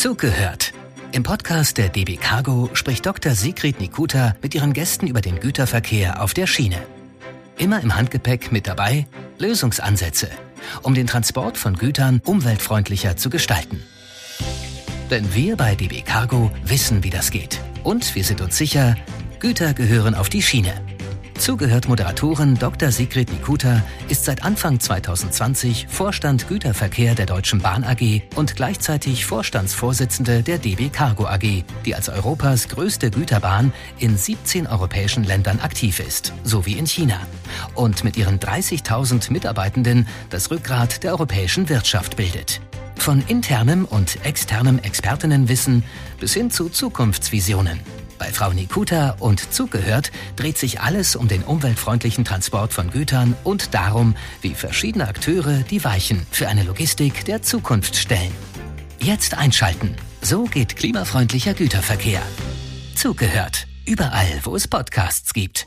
Zugehört. Im Podcast der DB Cargo spricht Dr. Sigrid Nikuta mit ihren Gästen über den Güterverkehr auf der Schiene. Immer im Handgepäck mit dabei Lösungsansätze, um den Transport von Gütern umweltfreundlicher zu gestalten. Denn wir bei DB Cargo wissen, wie das geht. Und wir sind uns sicher, Güter gehören auf die Schiene. Zugehört Moderatorin Dr. Sigrid Nikuta ist seit Anfang 2020 Vorstand Güterverkehr der Deutschen Bahn AG und gleichzeitig Vorstandsvorsitzende der DB Cargo AG, die als Europas größte Güterbahn in 17 europäischen Ländern aktiv ist, sowie in China. Und mit ihren 30.000 Mitarbeitenden das Rückgrat der europäischen Wirtschaft bildet. Von internem und externem Expertinnenwissen bis hin zu Zukunftsvisionen. Bei Frau Nikuta und Zugehört dreht sich alles um den umweltfreundlichen Transport von Gütern und darum, wie verschiedene Akteure die Weichen für eine Logistik der Zukunft stellen. Jetzt einschalten. So geht klimafreundlicher Güterverkehr. Zugehört. Überall, wo es Podcasts gibt.